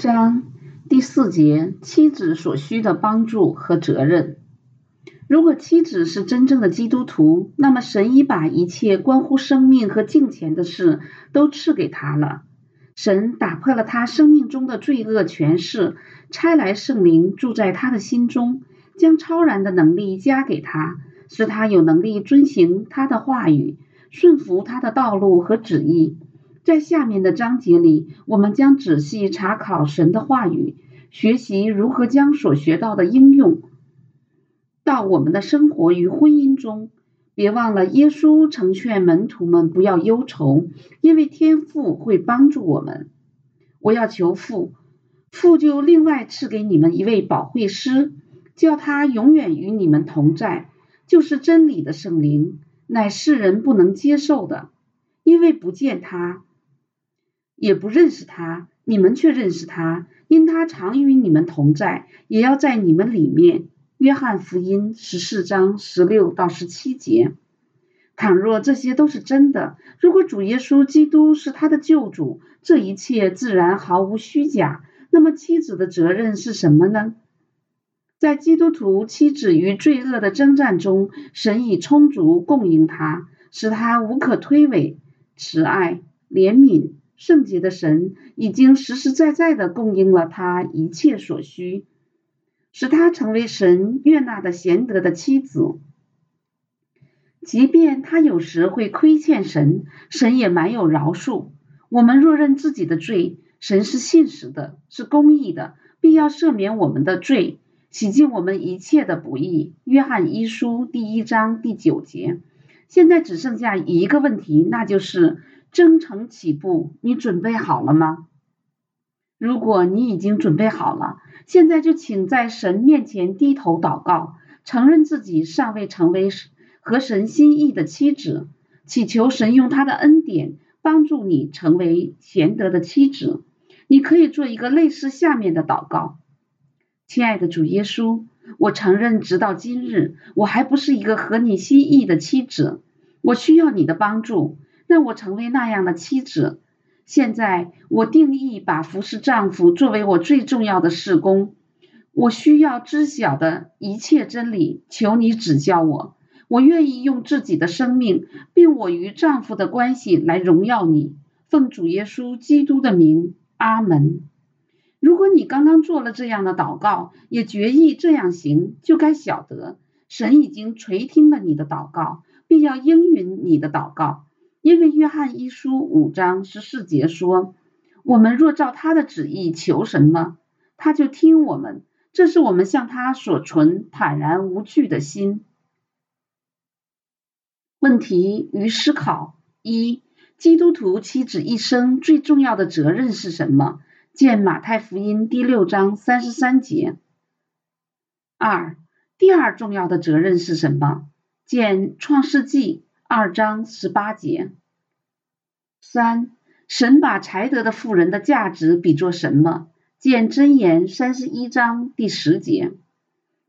章第四节，妻子所需的帮助和责任。如果妻子是真正的基督徒，那么神已把一切关乎生命和敬虔的事都赐给他了。神打破了他生命中的罪恶权势，差来圣灵住在他的心中，将超然的能力加给他，使他有能力遵行他的话语，顺服他的道路和旨意。在下面的章节里，我们将仔细查考神的话语，学习如何将所学到的应用到我们的生活与婚姻中。别忘了，耶稣曾劝门徒们不要忧愁，因为天父会帮助我们。我要求父，父就另外赐给你们一位保惠师，叫他永远与你们同在，就是真理的圣灵，乃世人不能接受的，因为不见他。也不认识他，你们却认识他，因他常与你们同在，也要在你们里面。约翰福音十四章十六到十七节。倘若这些都是真的，如果主耶稣基督是他的救主，这一切自然毫无虚假。那么妻子的责任是什么呢？在基督徒妻子与罪恶的征战中，神以充足供应他，使他无可推诿。慈爱、怜悯。圣洁的神已经实实在在的供应了他一切所需，使他成为神悦纳的贤德的妻子。即便他有时会亏欠神，神也满有饶恕。我们若认自己的罪，神是信实的，是公义的，必要赦免我们的罪，洗净我们一切的不义。约翰一书第一章第九节。现在只剩下一个问题，那就是。征程起步，你准备好了吗？如果你已经准备好了，现在就请在神面前低头祷告，承认自己尚未成为合神心意的妻子，祈求神用他的恩典帮助你成为贤德的妻子。你可以做一个类似下面的祷告：亲爱的主耶稣，我承认，直到今日，我还不是一个合你心意的妻子，我需要你的帮助。让我成为那样的妻子。现在我定义把服侍丈夫作为我最重要的事工。我需要知晓的一切真理，求你指教我。我愿意用自己的生命，并我与丈夫的关系来荣耀你。奉主耶稣基督的名，阿门。如果你刚刚做了这样的祷告，也决意这样行，就该晓得神已经垂听了你的祷告，并要应允你的祷告。因为约翰一书五章十四节说：“我们若照他的旨意求什么，他就听我们。这是我们向他所存坦然无惧的心。”问题与思考：一、基督徒妻子一生最重要的责任是什么？见马太福音第六章三十三节。二、第二重要的责任是什么？见创世纪。二章十八节。三，神把才德的妇人的价值比作什么？见箴言三十一章第十节。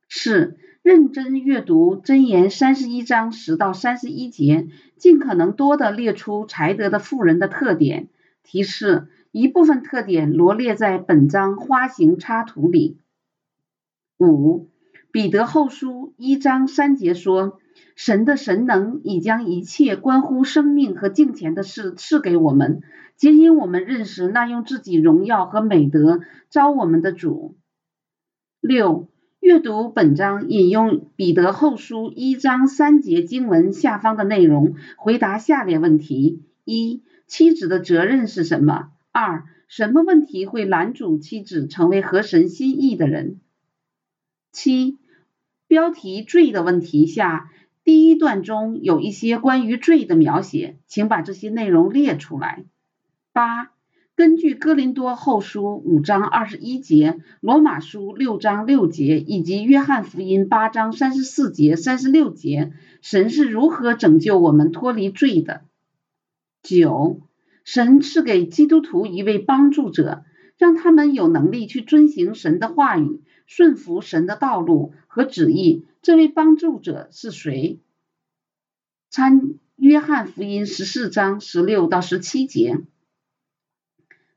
四，认真阅读箴言三十一章十到三十一节，尽可能多的列出才德的妇人的特点。提示：一部分特点罗列在本章花形插图里。五，彼得后书一章三节说。神的神能已将一切关乎生命和金钱的事赐给我们，皆因我们认识那用自己荣耀和美德招我们的主。六、阅读本章引用彼得后书一章三节经文下方的内容，回答下列问题：一、妻子的责任是什么？二、什么问题会拦阻妻子成为合神心意的人？七、标题罪的问题下。第一段中有一些关于罪的描写，请把这些内容列出来。八、根据哥林多后书五章二十一节、罗马书六章六节以及约翰福音八章三十四节、三十六节，神是如何拯救我们脱离罪的？九、神赐给基督徒一位帮助者，让他们有能力去遵行神的话语，顺服神的道路和旨意。这位帮助者是谁？参约翰福音十四章十六到十七节。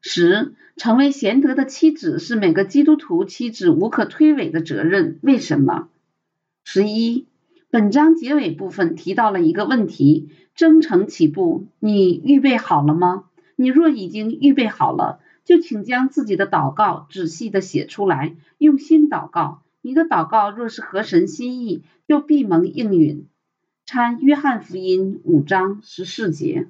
十，成为贤德的妻子是每个基督徒妻子无可推诿的责任。为什么？十一，本章结尾部分提到了一个问题：征程起步，你预备好了吗？你若已经预备好了，就请将自己的祷告仔细的写出来，用心祷告。你的祷告若是合神心意，就必蒙应允。参约翰福音五章十四节。